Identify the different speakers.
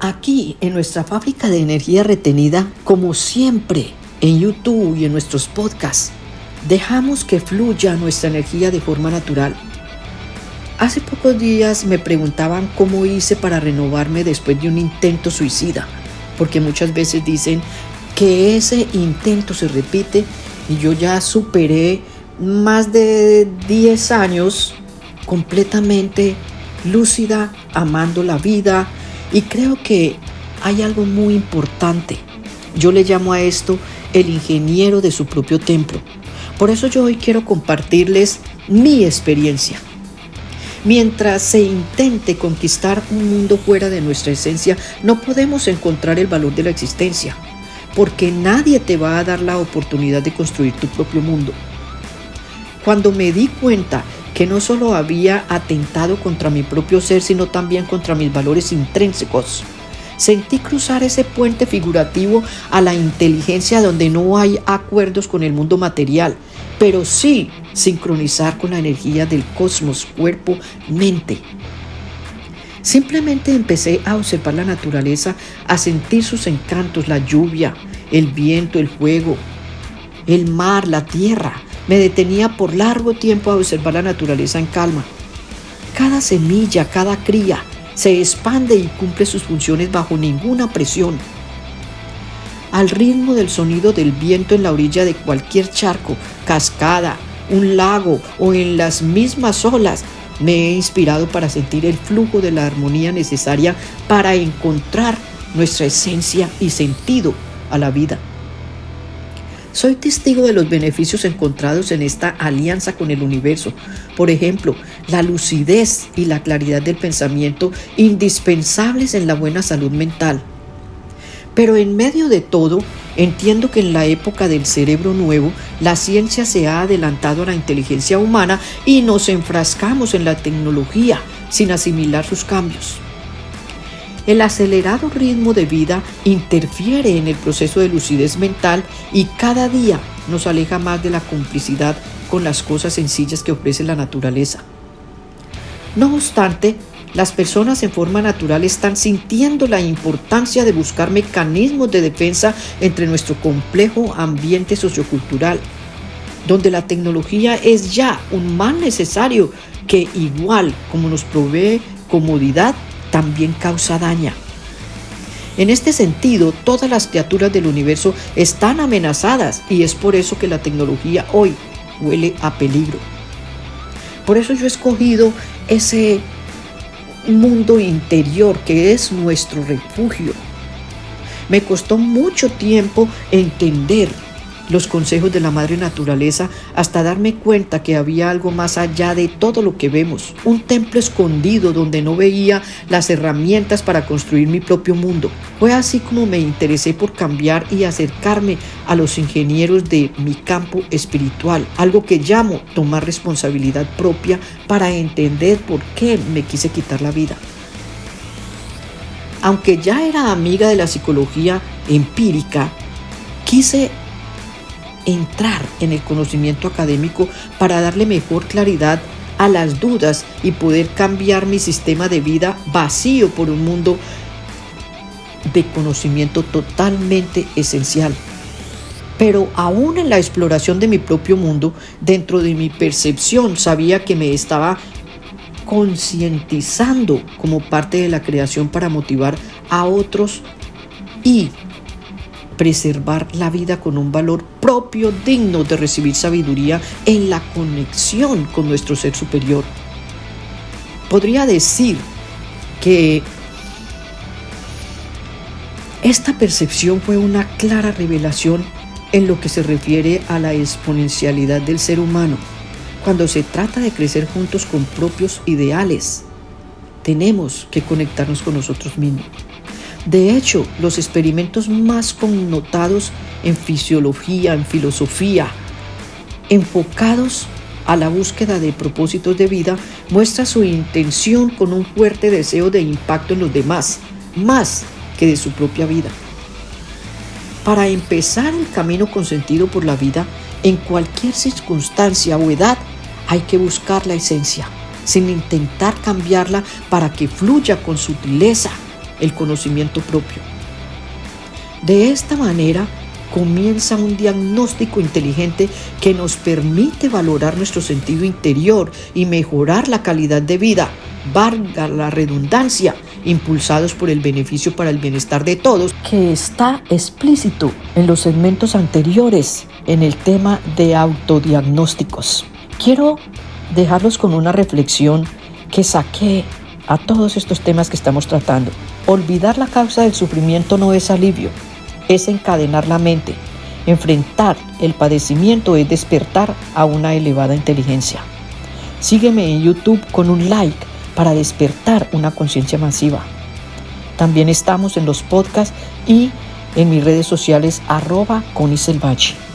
Speaker 1: Aquí, en nuestra fábrica de energía retenida, como siempre, en YouTube y en nuestros podcasts, dejamos que fluya nuestra energía de forma natural. Hace pocos días me preguntaban cómo hice para renovarme después de un intento suicida, porque muchas veces dicen que ese intento se repite y yo ya superé más de 10 años completamente lúcida, amando la vida, y creo que hay algo muy importante. Yo le llamo a esto el ingeniero de su propio templo. Por eso yo hoy quiero compartirles mi experiencia. Mientras se intente conquistar un mundo fuera de nuestra esencia, no podemos encontrar el valor de la existencia, porque nadie te va a dar la oportunidad de construir tu propio mundo. Cuando me di cuenta que no solo había atentado contra mi propio ser, sino también contra mis valores intrínsecos. Sentí cruzar ese puente figurativo a la inteligencia donde no hay acuerdos con el mundo material, pero sí sincronizar con la energía del cosmos, cuerpo, mente. Simplemente empecé a observar la naturaleza, a sentir sus encantos, la lluvia, el viento, el fuego, el mar, la tierra, me detenía por largo tiempo a observar la naturaleza en calma. Cada semilla, cada cría, se expande y cumple sus funciones bajo ninguna presión. Al ritmo del sonido del viento en la orilla de cualquier charco, cascada, un lago o en las mismas olas, me he inspirado para sentir el flujo de la armonía necesaria para encontrar nuestra esencia y sentido a la vida. Soy testigo de los beneficios encontrados en esta alianza con el universo. Por ejemplo, la lucidez y la claridad del pensamiento indispensables en la buena salud mental. Pero en medio de todo, entiendo que en la época del cerebro nuevo, la ciencia se ha adelantado a la inteligencia humana y nos enfrascamos en la tecnología sin asimilar sus cambios. El acelerado ritmo de vida interfiere en el proceso de lucidez mental y cada día nos aleja más de la complicidad con las cosas sencillas que ofrece la naturaleza. No obstante, las personas en forma natural están sintiendo la importancia de buscar mecanismos de defensa entre nuestro complejo ambiente sociocultural, donde la tecnología es ya un mal necesario que igual como nos provee comodidad, también causa daña. En este sentido, todas las criaturas del universo están amenazadas y es por eso que la tecnología hoy huele a peligro. Por eso yo he escogido ese mundo interior que es nuestro refugio. Me costó mucho tiempo entender los consejos de la madre naturaleza hasta darme cuenta que había algo más allá de todo lo que vemos, un templo escondido donde no veía las herramientas para construir mi propio mundo. Fue así como me interesé por cambiar y acercarme a los ingenieros de mi campo espiritual, algo que llamo tomar responsabilidad propia para entender por qué me quise quitar la vida. Aunque ya era amiga de la psicología empírica, quise entrar en el conocimiento académico para darle mejor claridad a las dudas y poder cambiar mi sistema de vida vacío por un mundo de conocimiento totalmente esencial. Pero aún en la exploración de mi propio mundo, dentro de mi percepción sabía que me estaba concientizando como parte de la creación para motivar a otros y preservar la vida con un valor propio digno de recibir sabiduría en la conexión con nuestro ser superior. Podría decir que esta percepción fue una clara revelación en lo que se refiere a la exponencialidad del ser humano. Cuando se trata de crecer juntos con propios ideales, tenemos que conectarnos con nosotros mismos. De hecho, los experimentos más connotados en fisiología, en filosofía, enfocados a la búsqueda de propósitos de vida, muestra su intención con un fuerte deseo de impacto en los demás, más que de su propia vida. Para empezar el camino con sentido por la vida, en cualquier circunstancia o edad, hay que buscar la esencia, sin intentar cambiarla para que fluya con sutileza el conocimiento propio. De esta manera, comienza un diagnóstico inteligente que nos permite valorar nuestro sentido interior y mejorar la calidad de vida, valga la redundancia, impulsados por el beneficio para el bienestar de todos, que está explícito en los segmentos anteriores en el tema de autodiagnósticos. Quiero dejarlos con una reflexión que saqué a todos estos temas que estamos tratando. Olvidar la causa del sufrimiento no es alivio, es encadenar la mente. Enfrentar el padecimiento es despertar a una elevada inteligencia. Sígueme en YouTube con un like para despertar una conciencia masiva. También estamos en los podcasts y en mis redes sociales arroba Coniselbachi.